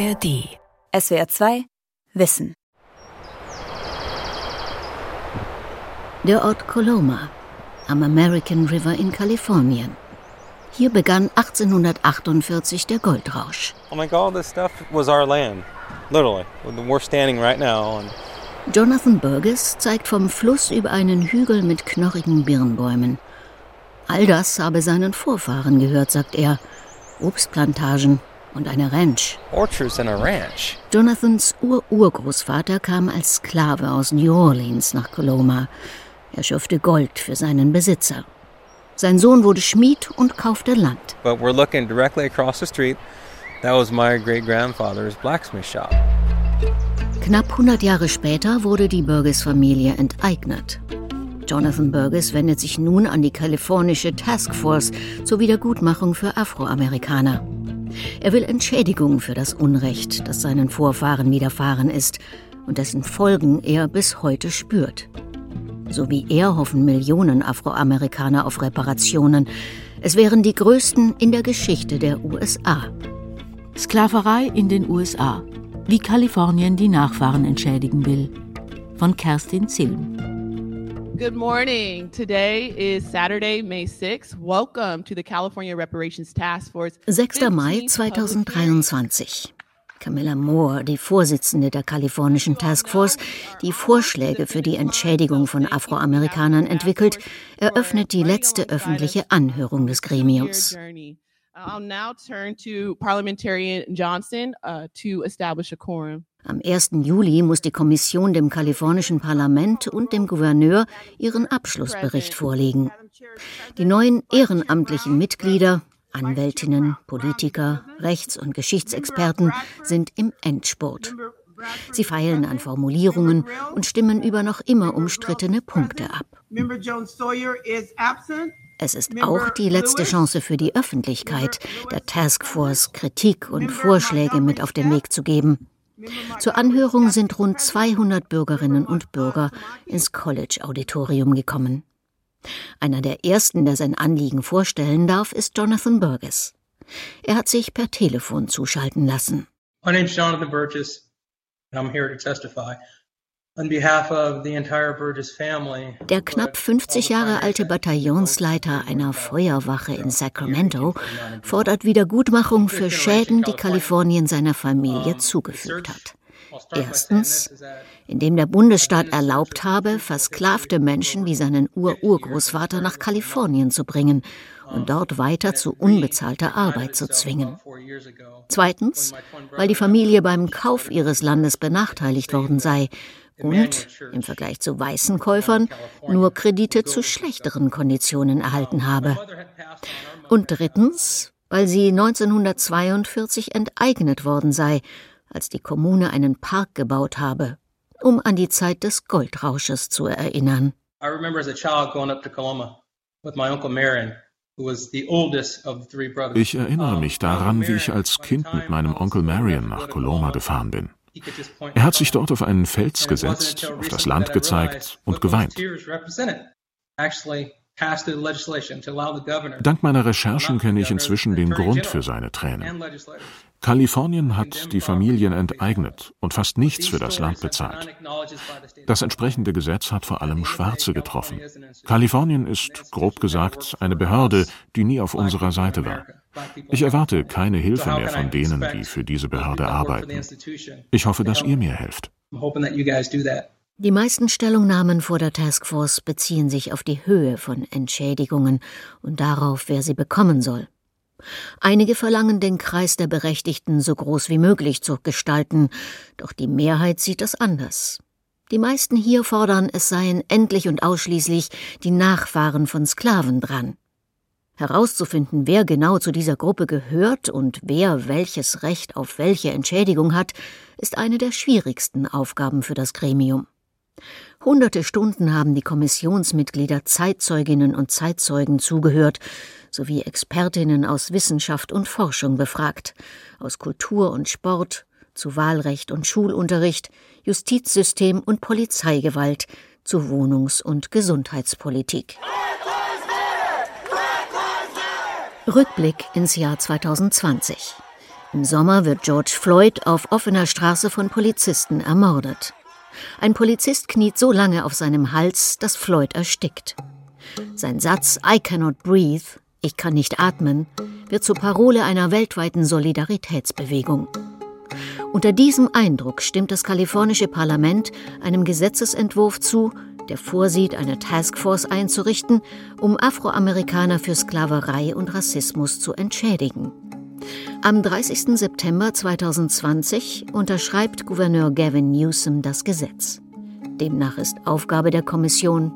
ARD. SWR 2 Wissen. Der Ort Coloma am American River in Kalifornien. Hier begann 1848 der Goldrausch. Oh my God, this stuff was our land. Literally. We're standing right now on Jonathan Burgess zeigt vom Fluss über einen Hügel mit knorrigen Birnbäumen. All das habe seinen Vorfahren gehört, sagt er. Obstplantagen und eine Ranch. Orchards and a ranch. Jonathans Ur-Urgroßvater kam als Sklave aus New Orleans nach Coloma. Er schürfte Gold für seinen Besitzer. Sein Sohn wurde Schmied und kaufte Land. But we're looking directly across the street. That was my great grandfather's blacksmith shop. Knapp 100 Jahre später wurde die Burgess-Familie enteignet. Jonathan Burgess wendet sich nun an die kalifornische Taskforce zur Wiedergutmachung für Afroamerikaner. Er will Entschädigung für das Unrecht, das seinen Vorfahren widerfahren ist und dessen Folgen er bis heute spürt. So wie er hoffen Millionen Afroamerikaner auf Reparationen. Es wären die größten in der Geschichte der USA. Sklaverei in den USA. Wie Kalifornien die Nachfahren entschädigen will. Von Kerstin Zilm. Good morning. Today is Saturday, May 6th. Welcome to the California Reparations Task Force. 6. Mai 2023. Camilla Moore, die Vorsitzende der kalifornischen Taskforce, die Vorschläge für die Entschädigung von Afroamerikanern entwickelt, eröffnet die letzte öffentliche Anhörung des Gremiums. I'll now turn to Parliamentarian Johnson uh, to establish a quorum. Am 1. Juli muss die Kommission dem kalifornischen Parlament und dem Gouverneur ihren Abschlussbericht vorlegen. Die neuen ehrenamtlichen Mitglieder, Anwältinnen, Politiker, Rechts- und Geschichtsexperten sind im Endspurt. Sie feilen an Formulierungen und stimmen über noch immer umstrittene Punkte ab. Es ist auch die letzte Chance für die Öffentlichkeit, der Taskforce Kritik und Vorschläge mit auf den Weg zu geben. Zur Anhörung sind rund 200 Bürgerinnen und Bürger ins College-Auditorium gekommen. Einer der ersten, der sein Anliegen vorstellen darf, ist Jonathan Burgess. Er hat sich per Telefon zuschalten lassen. My name is Jonathan Burgess, and I'm here to testify der knapp 50 Jahre alte Bataillonsleiter einer Feuerwache in Sacramento fordert Wiedergutmachung für Schäden, die Kalifornien seiner Familie zugefügt hat. Erstens, indem der Bundesstaat erlaubt habe, versklavte Menschen wie seinen Ur-Urgroßvater nach Kalifornien zu bringen und dort weiter zu unbezahlter Arbeit zu zwingen. Zweitens, weil die Familie beim Kauf ihres Landes benachteiligt worden sei und im Vergleich zu weißen Käufern nur Kredite zu schlechteren Konditionen erhalten habe. Und drittens, weil sie 1942 enteignet worden sei, als die Kommune einen Park gebaut habe, um an die Zeit des Goldrausches zu erinnern. Ich erinnere mich daran, wie ich als Kind mit meinem Onkel Marion nach Coloma gefahren bin. Er hat sich dort auf einen Fels gesetzt, auf das Land gezeigt und geweint. Dank meiner Recherchen kenne ich inzwischen den Grund für seine Tränen. Kalifornien hat die Familien enteignet und fast nichts für das Land bezahlt. Das entsprechende Gesetz hat vor allem Schwarze getroffen. Kalifornien ist, grob gesagt, eine Behörde, die nie auf unserer Seite war. Ich erwarte keine Hilfe mehr von denen, die für diese Behörde arbeiten. Ich hoffe, dass ihr mir helft. Die meisten Stellungnahmen vor der Taskforce beziehen sich auf die Höhe von Entschädigungen und darauf, wer sie bekommen soll. Einige verlangen, den Kreis der Berechtigten so groß wie möglich zu gestalten, doch die Mehrheit sieht es anders. Die meisten hier fordern, es seien endlich und ausschließlich die Nachfahren von Sklaven dran. Herauszufinden, wer genau zu dieser Gruppe gehört und wer welches Recht auf welche Entschädigung hat, ist eine der schwierigsten Aufgaben für das Gremium. Hunderte Stunden haben die Kommissionsmitglieder Zeitzeuginnen und Zeitzeugen zugehört, sowie Expertinnen aus Wissenschaft und Forschung befragt, aus Kultur und Sport, zu Wahlrecht und Schulunterricht, Justizsystem und Polizeigewalt, zu Wohnungs- und Gesundheitspolitik. Rückblick ins Jahr 2020. Im Sommer wird George Floyd auf offener Straße von Polizisten ermordet. Ein Polizist kniet so lange auf seinem Hals, dass Floyd erstickt. Sein Satz I cannot breathe, ich kann nicht atmen, wird zur Parole einer weltweiten Solidaritätsbewegung. Unter diesem Eindruck stimmt das kalifornische Parlament einem Gesetzesentwurf zu, der vorsieht, eine Taskforce einzurichten, um Afroamerikaner für Sklaverei und Rassismus zu entschädigen. Am 30. September 2020 unterschreibt Gouverneur Gavin Newsom das Gesetz. Demnach ist Aufgabe der Kommission,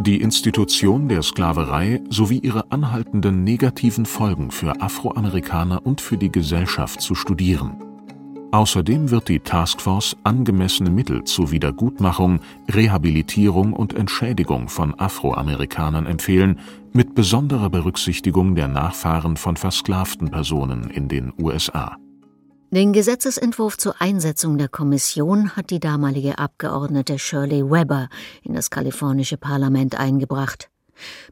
die Institution der Sklaverei sowie ihre anhaltenden negativen Folgen für Afroamerikaner und für die Gesellschaft zu studieren. Außerdem wird die Taskforce angemessene Mittel zur Wiedergutmachung, Rehabilitierung und Entschädigung von Afroamerikanern empfehlen, mit besonderer Berücksichtigung der Nachfahren von versklavten Personen in den USA. Den Gesetzesentwurf zur Einsetzung der Kommission hat die damalige Abgeordnete Shirley Weber in das kalifornische Parlament eingebracht.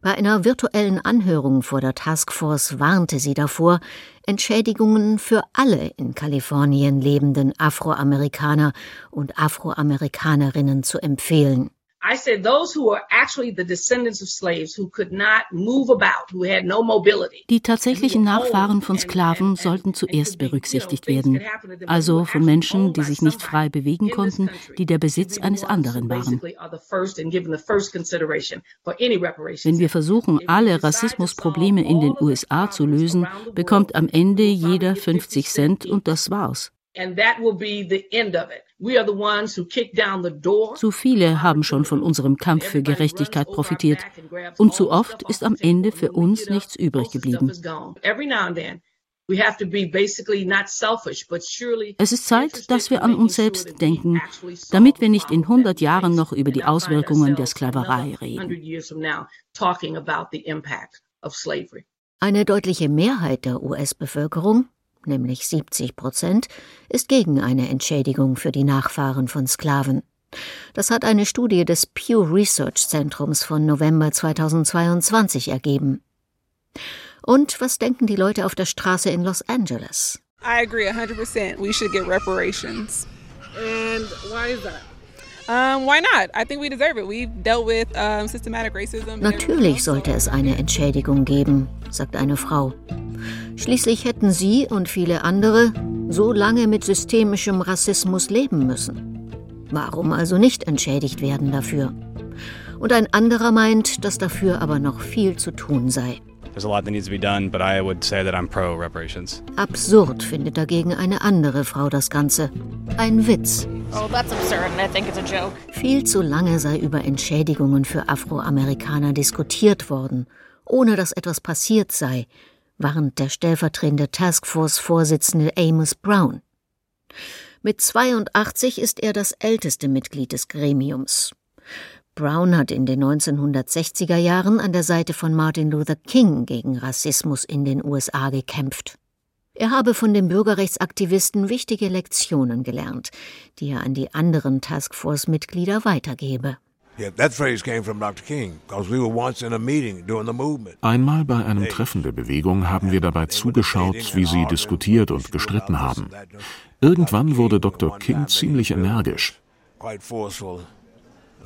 Bei einer virtuellen Anhörung vor der Taskforce warnte sie davor, Entschädigungen für alle in Kalifornien lebenden Afroamerikaner und Afroamerikanerinnen zu empfehlen. I said those who are actually the descendants of slaves who could not move about, who had no mobility. Die tatsächlichen Nachfahren von Sklaven sollten zuerst berücksichtigt werden, also von Menschen, die sich nicht frei bewegen konnten, die der Besitz eines anderen waren. Wenn wir versuchen, alle Rassismusprobleme in den USA zu lösen, bekommt am Ende jeder 50 Cent und das war's. Zu viele haben schon von unserem Kampf für Gerechtigkeit profitiert und zu oft ist am Ende für uns nichts übrig geblieben. Es ist Zeit, dass wir an uns selbst denken, damit wir nicht in 100 Jahren noch über die Auswirkungen der Sklaverei reden. Eine deutliche Mehrheit der US-Bevölkerung nämlich 70 Prozent, ist gegen eine Entschädigung für die Nachfahren von Sklaven. Das hat eine Studie des Pew Research Zentrums von November 2022 ergeben. Und was denken die Leute auf der Straße in Los Angeles? I agree 100%. We should get reparations. And why is that? Natürlich sollte es eine Entschädigung geben, sagt eine Frau. Schließlich hätten sie und viele andere so lange mit systemischem Rassismus leben müssen. Warum also nicht entschädigt werden dafür? Und ein anderer meint, dass dafür aber noch viel zu tun sei. Absurd findet dagegen eine andere Frau das Ganze. Ein Witz. Oh, viel zu lange sei über Entschädigungen für Afroamerikaner diskutiert worden, ohne dass etwas passiert sei, warnt der stellvertretende Taskforce-Vorsitzende Amos Brown. Mit 82 ist er das älteste Mitglied des Gremiums. Brown hat in den 1960er Jahren an der Seite von Martin Luther King gegen Rassismus in den USA gekämpft. Er habe von dem Bürgerrechtsaktivisten wichtige Lektionen gelernt, die er an die anderen Taskforce-Mitglieder weitergebe. Einmal bei einem Treffen der Bewegung haben wir dabei zugeschaut, wie sie diskutiert und gestritten haben. Irgendwann wurde Dr. King ziemlich energisch.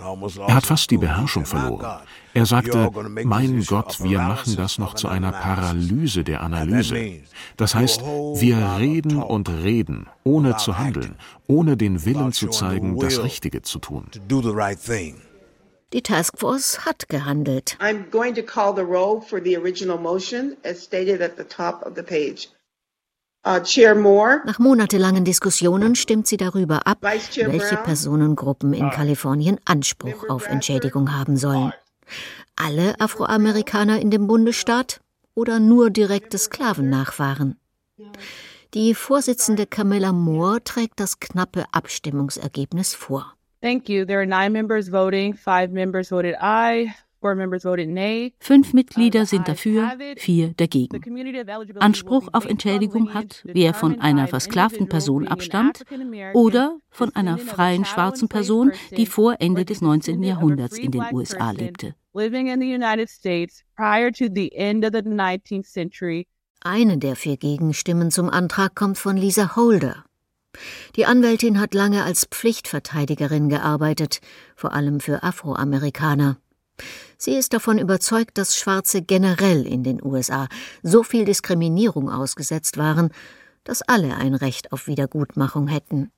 Er hat fast die Beherrschung verloren. Er sagte, mein Gott, wir machen das noch zu einer Paralyse der Analyse. Das heißt, wir reden und reden, ohne zu handeln, ohne den Willen zu zeigen, das Richtige zu tun. Die Taskforce hat gehandelt. I'm going to call the roll for the original motion as stated at the top of the page. Uh, Nach monatelangen Diskussionen stimmt sie darüber ab, welche Personengruppen in Kalifornien Anspruch auf Entschädigung haben sollen. Alle Afroamerikaner in dem Bundesstaat oder nur direkte Sklavennachfahren? Die Vorsitzende Camilla Moore trägt das knappe Abstimmungsergebnis vor. Thank you. There are nine members voting, five members voted aye, Fünf Mitglieder sind dafür, vier dagegen. Anspruch auf Entschädigung hat, wer von einer versklavten Person abstammt oder von einer freien schwarzen Person, die vor Ende des 19. Jahrhunderts in den USA lebte. Eine der vier Gegenstimmen zum Antrag kommt von Lisa Holder. Die Anwältin hat lange als Pflichtverteidigerin gearbeitet, vor allem für Afroamerikaner. Sie ist davon überzeugt, dass Schwarze generell in den USA so viel Diskriminierung ausgesetzt waren, dass alle ein Recht auf Wiedergutmachung hätten.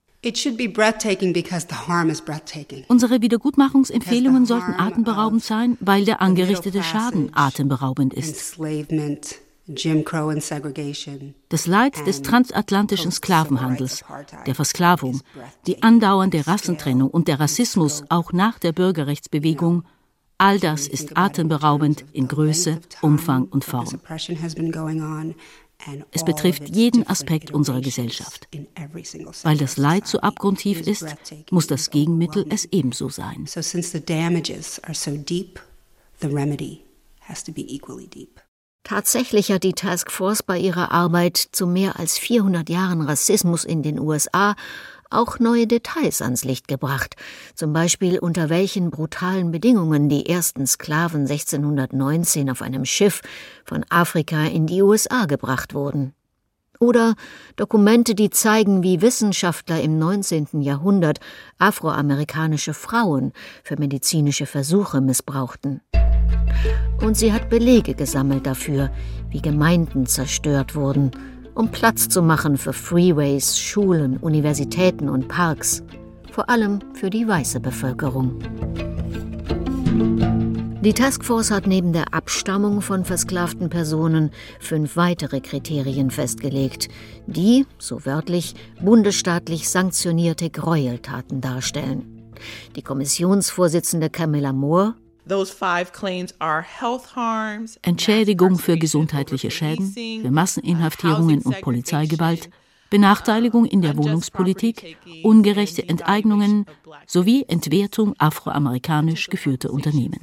Unsere Wiedergutmachungsempfehlungen sollten atemberaubend sein, weil der angerichtete Schaden atemberaubend ist. Das Leid des transatlantischen Sklavenhandels, der Versklavung, die andauernde Rassentrennung und der Rassismus auch nach der Bürgerrechtsbewegung, all das ist atemberaubend in Größe, Umfang und Form. Es betrifft jeden Aspekt unserer Gesellschaft. Weil das Leid so abgrundtief ist, muss das Gegenmittel es ebenso sein. Tatsächlich hat die Task Force bei ihrer Arbeit zu mehr als 400 Jahren Rassismus in den USA auch neue Details ans Licht gebracht, zum Beispiel unter welchen brutalen Bedingungen die ersten Sklaven 1619 auf einem Schiff von Afrika in die USA gebracht wurden. Oder Dokumente, die zeigen, wie Wissenschaftler im 19. Jahrhundert afroamerikanische Frauen für medizinische Versuche missbrauchten. Und sie hat Belege gesammelt dafür, wie Gemeinden zerstört wurden um Platz zu machen für Freeways, Schulen, Universitäten und Parks, vor allem für die weiße Bevölkerung. Die Taskforce hat neben der Abstammung von versklavten Personen fünf weitere Kriterien festgelegt, die, so wörtlich, bundesstaatlich sanktionierte Gräueltaten darstellen. Die Kommissionsvorsitzende Camilla Moore Entschädigung für gesundheitliche Schäden, für Masseninhaftierungen und Polizeigewalt, Benachteiligung in der Wohnungspolitik, ungerechte Enteignungen sowie Entwertung afroamerikanisch geführter Unternehmen.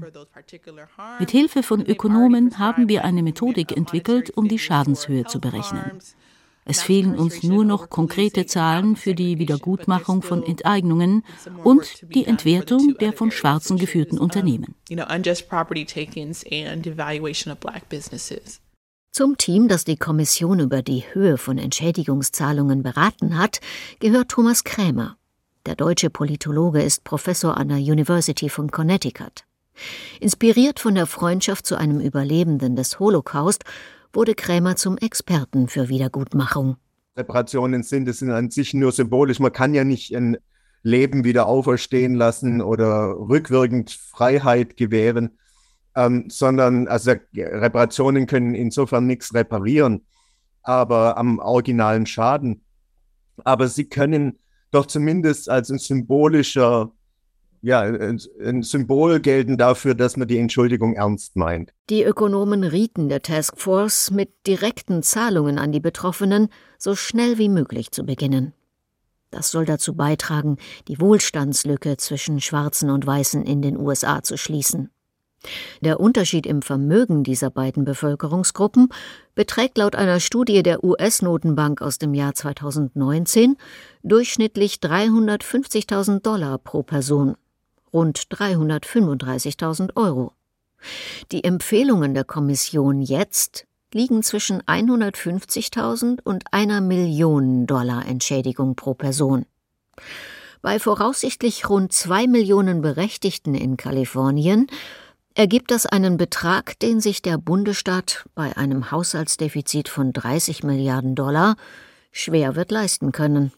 Mit Hilfe von Ökonomen haben wir eine Methodik entwickelt, um die Schadenshöhe zu berechnen. Es fehlen uns nur noch konkrete Zahlen für die Wiedergutmachung von Enteignungen und die Entwertung der von Schwarzen geführten Unternehmen. Zum Team, das die Kommission über die Höhe von Entschädigungszahlungen beraten hat, gehört Thomas Krämer. Der deutsche Politologe ist Professor an der University von Connecticut. Inspiriert von der Freundschaft zu einem Überlebenden des Holocaust wurde Krämer zum Experten für Wiedergutmachung. Reparationen sind, es sind an sich nur symbolisch. Man kann ja nicht ein Leben wieder auferstehen lassen oder rückwirkend Freiheit gewähren, ähm, sondern also Reparationen können insofern nichts reparieren, aber am originalen Schaden. Aber sie können doch zumindest als ein symbolischer ja, ein Symbol gelten dafür, dass man die Entschuldigung ernst meint. Die Ökonomen rieten der Taskforce, mit direkten Zahlungen an die Betroffenen so schnell wie möglich zu beginnen. Das soll dazu beitragen, die Wohlstandslücke zwischen Schwarzen und Weißen in den USA zu schließen. Der Unterschied im Vermögen dieser beiden Bevölkerungsgruppen beträgt laut einer Studie der US-Notenbank aus dem Jahr 2019 durchschnittlich 350.000 Dollar pro Person rund 335.000 Euro. Die Empfehlungen der Kommission jetzt liegen zwischen 150.000 und einer Million Dollar Entschädigung pro Person. Bei voraussichtlich rund zwei Millionen Berechtigten in Kalifornien ergibt das einen Betrag, den sich der Bundesstaat bei einem Haushaltsdefizit von 30 Milliarden Dollar schwer wird leisten können.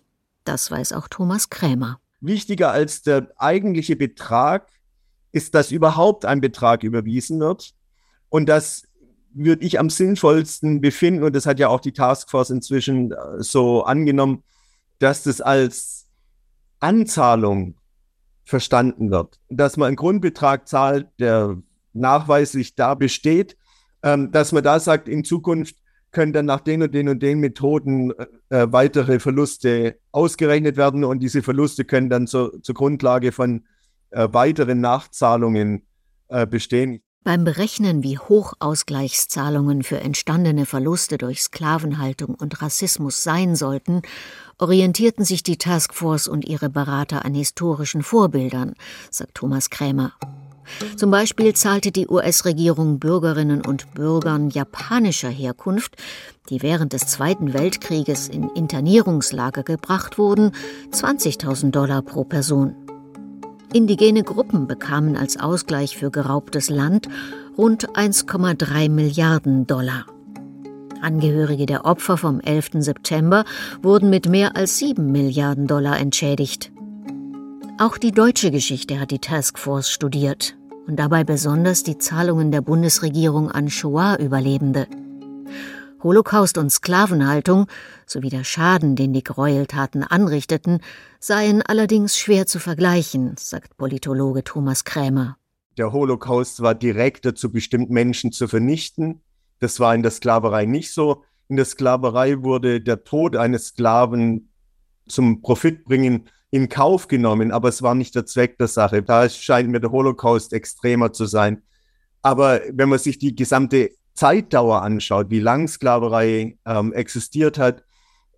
Das weiß auch Thomas Krämer wichtiger als der eigentliche Betrag ist, dass überhaupt ein Betrag überwiesen wird. Und das würde ich am sinnvollsten befinden, und das hat ja auch die Taskforce inzwischen äh, so angenommen, dass das als Anzahlung verstanden wird. Dass man einen Grundbetrag zahlt, der nachweislich da besteht, ähm, dass man da sagt, in Zukunft können dann nach den und den und den Methoden äh, weitere Verluste ausgerechnet werden und diese Verluste können dann zur, zur Grundlage von äh, weiteren Nachzahlungen äh, bestehen. Beim Berechnen, wie hoch Ausgleichszahlungen für entstandene Verluste durch Sklavenhaltung und Rassismus sein sollten, orientierten sich die Taskforce und ihre Berater an historischen Vorbildern, sagt Thomas Krämer. Zum Beispiel zahlte die US-Regierung Bürgerinnen und Bürgern japanischer Herkunft, die während des Zweiten Weltkrieges in Internierungslager gebracht wurden, 20.000 Dollar pro Person. Indigene Gruppen bekamen als Ausgleich für geraubtes Land rund 1,3 Milliarden Dollar. Angehörige der Opfer vom 11. September wurden mit mehr als 7 Milliarden Dollar entschädigt. Auch die deutsche Geschichte hat die Taskforce studiert und dabei besonders die Zahlungen der Bundesregierung an Shoah-Überlebende. Holocaust und Sklavenhaltung sowie der Schaden, den die Gräueltaten anrichteten, seien allerdings schwer zu vergleichen, sagt Politologe Thomas Krämer. Der Holocaust war direkt dazu bestimmt, Menschen zu vernichten. Das war in der Sklaverei nicht so. In der Sklaverei wurde der Tod eines Sklaven zum Profitbringen in Kauf genommen, aber es war nicht der Zweck der Sache. Da scheint mir der Holocaust extremer zu sein. Aber wenn man sich die gesamte Zeitdauer anschaut, wie lang Sklaverei ähm, existiert hat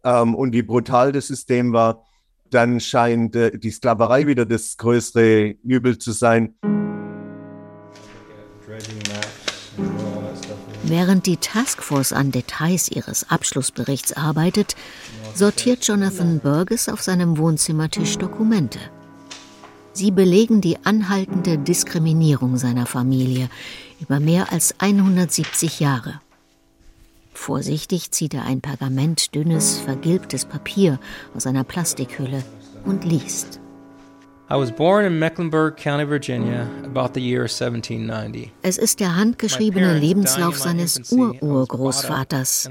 ähm, und wie brutal das System war, dann scheint äh, die Sklaverei wieder das größere Übel zu sein. Während die Taskforce an Details ihres Abschlussberichts arbeitet, sortiert Jonathan Burgess auf seinem Wohnzimmertisch Dokumente. Sie belegen die anhaltende Diskriminierung seiner Familie über mehr als 170 Jahre. Vorsichtig zieht er ein pergamentdünnes, vergilbtes Papier aus einer Plastikhülle und liest. Es ist der handgeschriebene Lebenslauf seines Ururgroßvaters.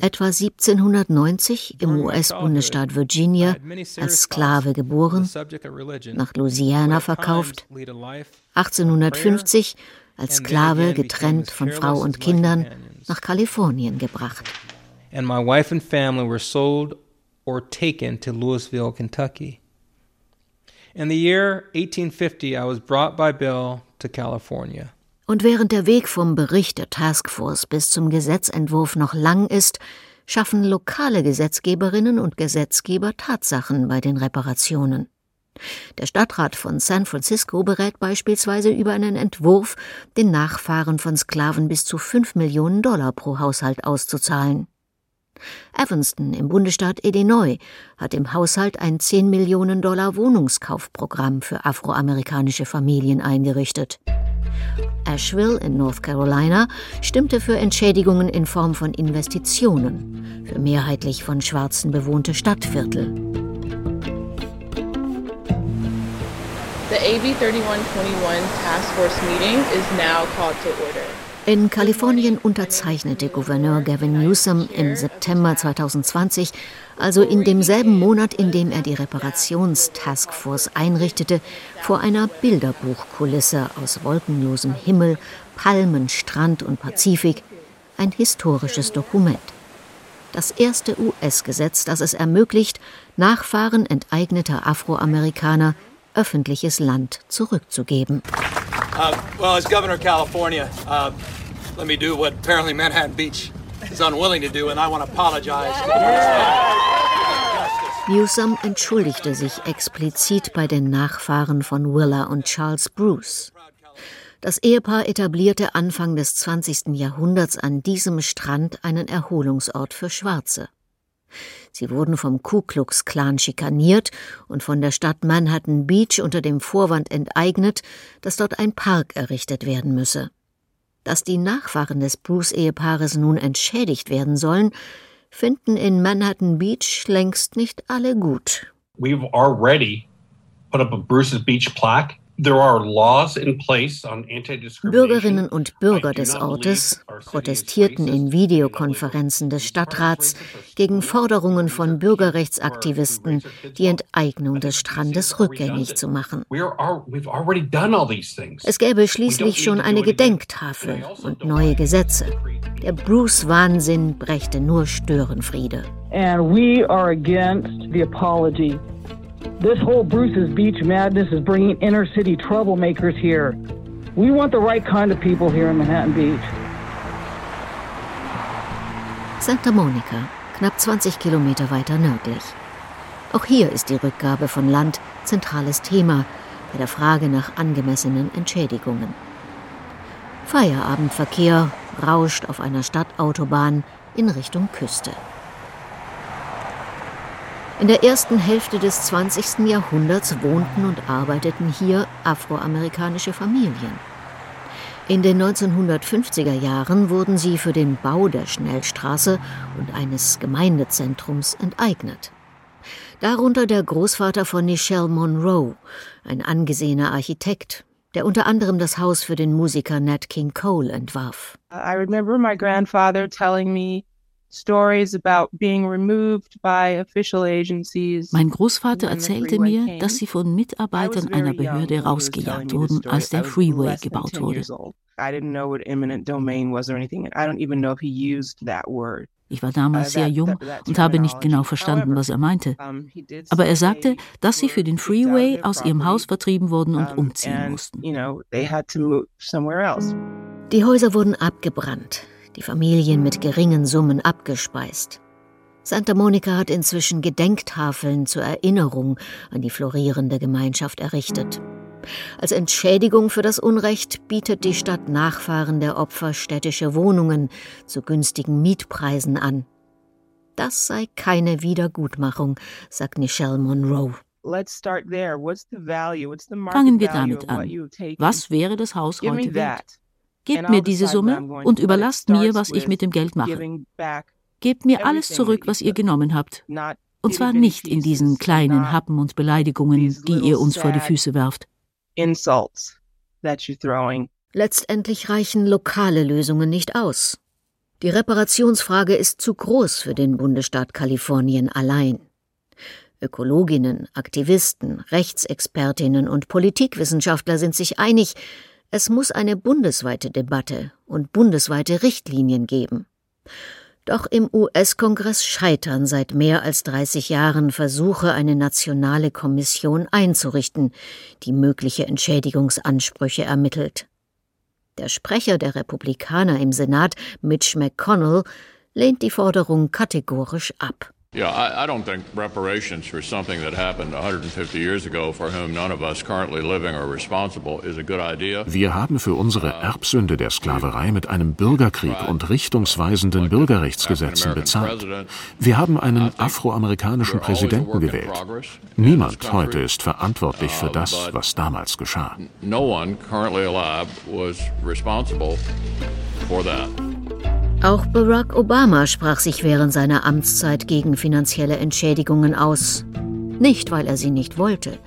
Etwa 1790 im US-Bundesstaat Virginia als Sklave geboren, nach Louisiana verkauft, 1850 als Sklave getrennt von Frau und Kindern nach Kalifornien gebracht. And my wife and family were sold or taken to Louisville, Kentucky. In the year 1850, I was brought by Bill to California. Und während der Weg vom Bericht der Taskforce bis zum Gesetzentwurf noch lang ist, schaffen lokale Gesetzgeberinnen und Gesetzgeber Tatsachen bei den Reparationen. Der Stadtrat von San Francisco berät beispielsweise über einen Entwurf, den Nachfahren von Sklaven bis zu 5 Millionen Dollar pro Haushalt auszuzahlen. Evanston im Bundesstaat Illinois hat im Haushalt ein 10 Millionen Dollar Wohnungskaufprogramm für afroamerikanische Familien eingerichtet. Asheville in North Carolina stimmte für Entschädigungen in Form von Investitionen für mehrheitlich von Schwarzen bewohnte Stadtviertel. The AB 3121 Task Force meeting is now called to order. In Kalifornien unterzeichnete Gouverneur Gavin Newsom im September 2020, also in demselben Monat, in dem er die Reparationstaskforce einrichtete, vor einer Bilderbuchkulisse aus wolkenlosem Himmel, Palmen, Strand und Pazifik, ein historisches Dokument. Das erste US-Gesetz, das es ermöglicht, Nachfahren enteigneter Afroamerikaner öffentliches Land zurückzugeben. Uh, well, as Governor California, uh, let me do what apparently Manhattan Beach is unwilling to do, and I want to apologize. Newsom entschuldigte sich explizit bei den Nachfahren von Willa und Charles Bruce. Das Ehepaar etablierte Anfang des 20. Jahrhunderts an diesem Strand einen Erholungsort für Schwarze. Sie wurden vom Ku Klux Klan schikaniert und von der Stadt Manhattan Beach unter dem Vorwand enteignet, dass dort ein Park errichtet werden müsse. Dass die Nachfahren des Bruce-Ehepaares nun entschädigt werden sollen, finden in Manhattan Beach längst nicht alle gut. We've already put up a Bruce's Beach plaque Bürgerinnen und Bürger des Ortes protestierten in Videokonferenzen des Stadtrats gegen Forderungen von Bürgerrechtsaktivisten, die Enteignung des Strandes rückgängig zu machen. Es gäbe schließlich schon eine Gedenktafel und neue Gesetze. Der Bruce-Wahnsinn brächte nur Störenfriede. And we are against the apology This whole Bruce's Beach madness is bringing inner city troublemakers here. We want the right kind of people here in Manhattan Beach. Santa Monica, knapp 20 Kilometer weiter nördlich. Auch hier ist die Rückgabe von Land zentrales Thema bei der Frage nach angemessenen Entschädigungen. Feierabendverkehr rauscht auf einer Stadtautobahn in Richtung Küste. In der ersten Hälfte des 20. Jahrhunderts wohnten und arbeiteten hier afroamerikanische Familien. In den 1950er Jahren wurden sie für den Bau der Schnellstraße und eines Gemeindezentrums enteignet. Darunter der Großvater von Nichelle Monroe, ein angesehener Architekt, der unter anderem das Haus für den Musiker Nat King Cole entwarf. I remember my grandfather telling me mein Großvater erzählte mir, dass sie von Mitarbeitern einer Behörde rausgejagt wurden, als der Freeway gebaut wurde. Ich war damals uh, sehr jung und habe nicht genau verstanden, was er meinte. Aber er sagte, dass sie für den Freeway aus ihrem Haus vertrieben wurden und umziehen mussten. Die Häuser wurden abgebrannt, die Familien mit geringen Summen abgespeist. Santa Monica hat inzwischen Gedenktafeln zur Erinnerung an die florierende Gemeinschaft errichtet. Als Entschädigung für das Unrecht bietet die Stadt Nachfahren der Opfer städtische Wohnungen zu günstigen Mietpreisen an. Das sei keine Wiedergutmachung, sagt Nichelle Monroe. Fangen wir damit an. Was wäre das Haus heute wert? Gebt mir diese Summe und überlasst mir, was ich mit dem Geld mache. Gebt mir alles zurück, was ihr genommen habt. Und zwar nicht in diesen kleinen Happen und Beleidigungen, die ihr uns vor die Füße werft. Letztendlich reichen lokale Lösungen nicht aus. Die Reparationsfrage ist zu groß für den Bundesstaat Kalifornien allein. Ökologinnen, Aktivisten, Rechtsexpertinnen und Politikwissenschaftler sind sich einig, es muss eine bundesweite Debatte und bundesweite Richtlinien geben. Doch im US-Kongress scheitern seit mehr als 30 Jahren Versuche, eine nationale Kommission einzurichten, die mögliche Entschädigungsansprüche ermittelt. Der Sprecher der Republikaner im Senat, Mitch McConnell, lehnt die Forderung kategorisch ab. Yeah, I, I, don't think reparations for something that happened 150 years ago, for whom none of us currently living are responsible, is a good idea. Wir haben für unsere Erbsünde der Sklaverei mit einem Bürgerkrieg und richtungsweisenden Bürgerrechtsgesetzen bezahlt. Wir haben einen afroamerikanischen Präsidenten gewählt. Niemand heute ist verantwortlich für das, was damals geschah. No one currently alive was responsible for that. Auch Barack Obama sprach sich während seiner Amtszeit gegen finanzielle Entschädigungen aus. Nicht, weil er sie nicht wollte,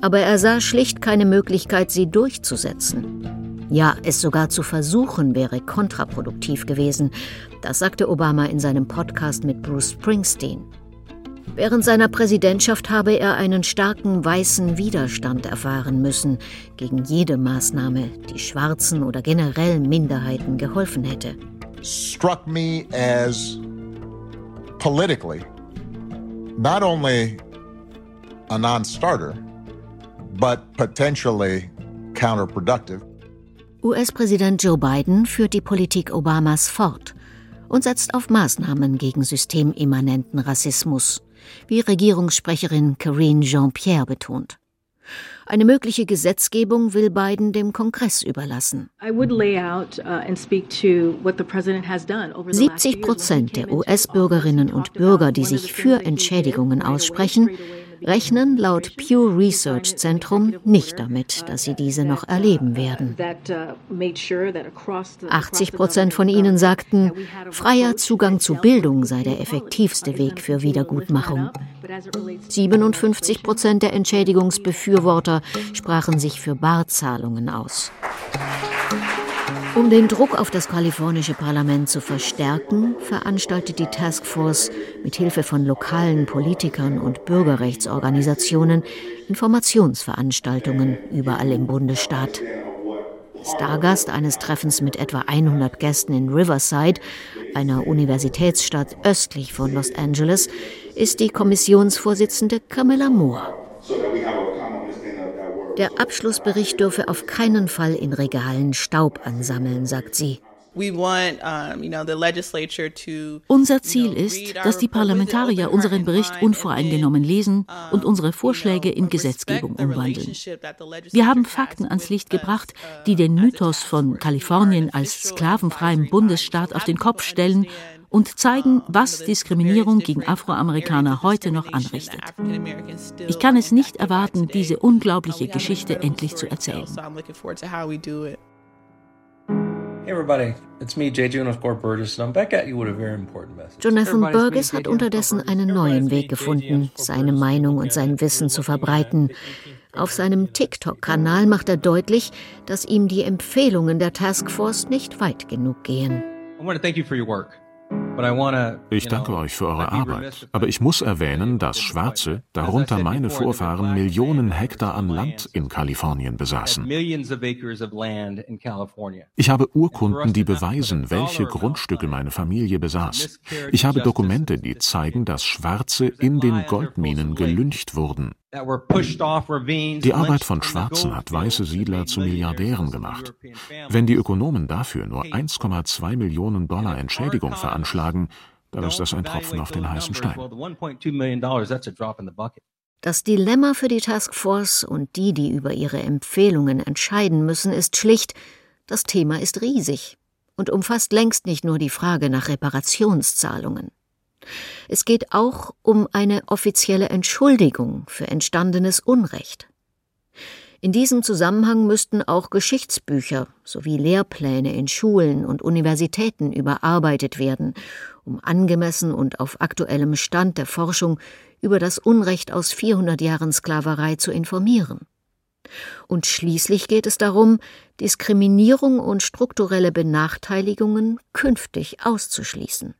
aber er sah schlicht keine Möglichkeit, sie durchzusetzen. Ja, es sogar zu versuchen wäre kontraproduktiv gewesen. Das sagte Obama in seinem Podcast mit Bruce Springsteen. Während seiner Präsidentschaft habe er einen starken weißen Widerstand erfahren müssen gegen jede Maßnahme, die Schwarzen oder generell Minderheiten geholfen hätte struck me as politically not only a non starter, but potentially counterproductive. US-Präsident Joe Biden führt die Politik Obamas fort und setzt auf Maßnahmen gegen systemimmanenten Rassismus, wie Regierungssprecherin Karine Jean-Pierre betont. Eine mögliche Gesetzgebung will Biden dem Kongress überlassen. 70 uh, Prozent der US-Bürgerinnen und Bürger, die sich für Entschädigungen aussprechen, rechnen laut Pew Research Zentrum nicht damit, dass sie diese noch erleben werden. 80 Prozent von ihnen sagten, freier Zugang zu Bildung sei der effektivste Weg für Wiedergutmachung. 57 Prozent der Entschädigungsbefürworter sprachen sich für Barzahlungen aus. Um den Druck auf das kalifornische Parlament zu verstärken, veranstaltet die Taskforce mit Hilfe von lokalen Politikern und Bürgerrechtsorganisationen Informationsveranstaltungen überall im Bundesstaat. Stargast eines Treffens mit etwa 100 Gästen in Riverside, einer Universitätsstadt östlich von Los Angeles, ist die Kommissionsvorsitzende Camilla Moore. Der Abschlussbericht dürfe auf keinen Fall in Regalen Staub ansammeln, sagt sie. Unser Ziel ist, dass die Parlamentarier unseren Bericht unvoreingenommen lesen und unsere Vorschläge in Gesetzgebung umwandeln. Wir haben Fakten ans Licht gebracht, die den Mythos von Kalifornien als sklavenfreiem Bundesstaat auf den Kopf stellen und zeigen, was Diskriminierung gegen Afroamerikaner heute noch anrichtet. Ich kann es nicht erwarten, diese unglaubliche Geschichte endlich zu erzählen. Jonathan Burgess hat unterdessen einen neuen Weg gefunden, seine Meinung und sein Wissen zu verbreiten. Auf seinem TikTok-Kanal macht er deutlich, dass ihm die Empfehlungen der Taskforce nicht weit genug gehen. I want to thank you for your work. thank you Ich danke euch für eure Arbeit, aber ich muss erwähnen, dass Schwarze, darunter meine Vorfahren, Millionen Hektar an Land in Kalifornien besaßen. Ich habe Urkunden, die beweisen, welche Grundstücke meine Familie besaß. Ich habe Dokumente, die zeigen, dass Schwarze in den Goldminen gelyncht wurden. Die Arbeit von Schwarzen hat weiße Siedler zu Milliardären gemacht. Wenn die Ökonomen dafür nur 1,2 Millionen Dollar Entschädigung veranschlagen, dann ist das ein Tropfen auf den heißen Stein. Das Dilemma für die Taskforce und die, die über ihre Empfehlungen entscheiden müssen, ist schlicht, das Thema ist riesig und umfasst längst nicht nur die Frage nach Reparationszahlungen. Es geht auch um eine offizielle Entschuldigung für entstandenes Unrecht. In diesem Zusammenhang müssten auch Geschichtsbücher sowie Lehrpläne in Schulen und Universitäten überarbeitet werden, um angemessen und auf aktuellem Stand der Forschung über das Unrecht aus 400 Jahren Sklaverei zu informieren. Und schließlich geht es darum, Diskriminierung und strukturelle Benachteiligungen künftig auszuschließen.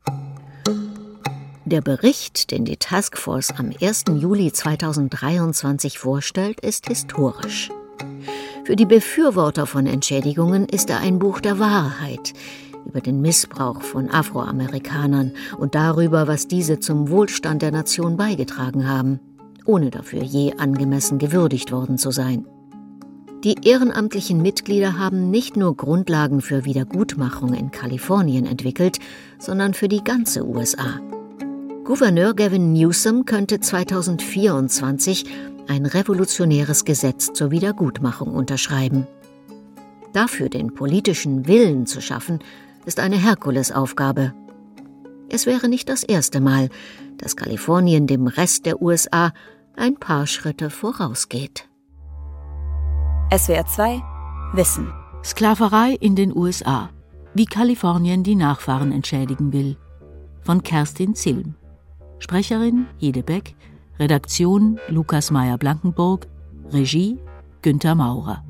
Der Bericht, den die Taskforce am 1. Juli 2023 vorstellt, ist historisch. Für die Befürworter von Entschädigungen ist er ein Buch der Wahrheit über den Missbrauch von Afroamerikanern und darüber, was diese zum Wohlstand der Nation beigetragen haben, ohne dafür je angemessen gewürdigt worden zu sein. Die ehrenamtlichen Mitglieder haben nicht nur Grundlagen für Wiedergutmachung in Kalifornien entwickelt, sondern für die ganze USA. Gouverneur Gavin Newsom könnte 2024 ein revolutionäres Gesetz zur Wiedergutmachung unterschreiben. Dafür den politischen Willen zu schaffen, ist eine Herkulesaufgabe. Es wäre nicht das erste Mal, dass Kalifornien dem Rest der USA ein paar Schritte vorausgeht. SWR 2 Wissen. Sklaverei in den USA. Wie Kalifornien die Nachfahren entschädigen will. Von Kerstin Zilm. Sprecherin Hede Beck, Redaktion Lukas Meyer-Blankenburg, Regie Günter Maurer.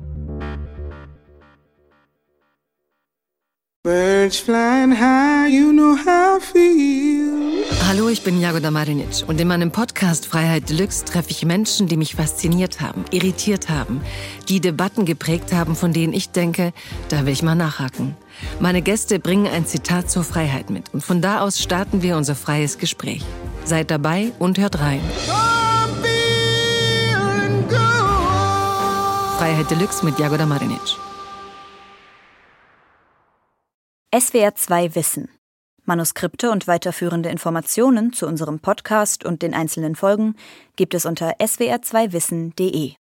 Hallo, ich bin Jagoda Marinic und in meinem Podcast Freiheit Deluxe treffe ich Menschen, die mich fasziniert haben, irritiert haben, die Debatten geprägt haben, von denen ich denke, da will ich mal nachhaken. Meine Gäste bringen ein Zitat zur Freiheit mit und von da aus starten wir unser freies Gespräch. Seid dabei und hört rein. Freiheit Deluxe mit Jagoda Marinic. SWR 2 Wissen. Manuskripte und weiterführende Informationen zu unserem Podcast und den einzelnen Folgen gibt es unter swr2wissen.de.